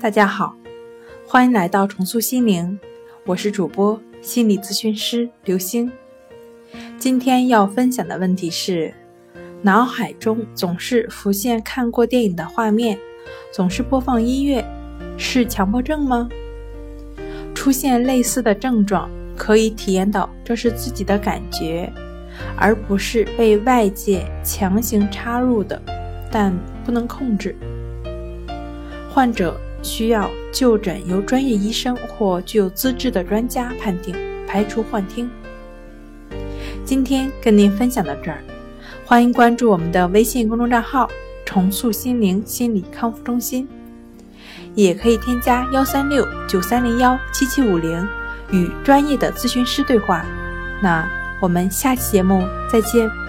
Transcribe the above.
大家好，欢迎来到重塑心灵，我是主播心理咨询师刘星。今天要分享的问题是：脑海中总是浮现看过电影的画面，总是播放音乐，是强迫症吗？出现类似的症状，可以体验到这是自己的感觉，而不是被外界强行插入的，但不能控制。患者。需要就诊由专业医生或具有资质的专家判定，排除幻听。今天跟您分享到这儿，欢迎关注我们的微信公众账号“重塑心灵心理康复中心”，也可以添加幺三六九三零幺七七五零与专业的咨询师对话。那我们下期节目再见。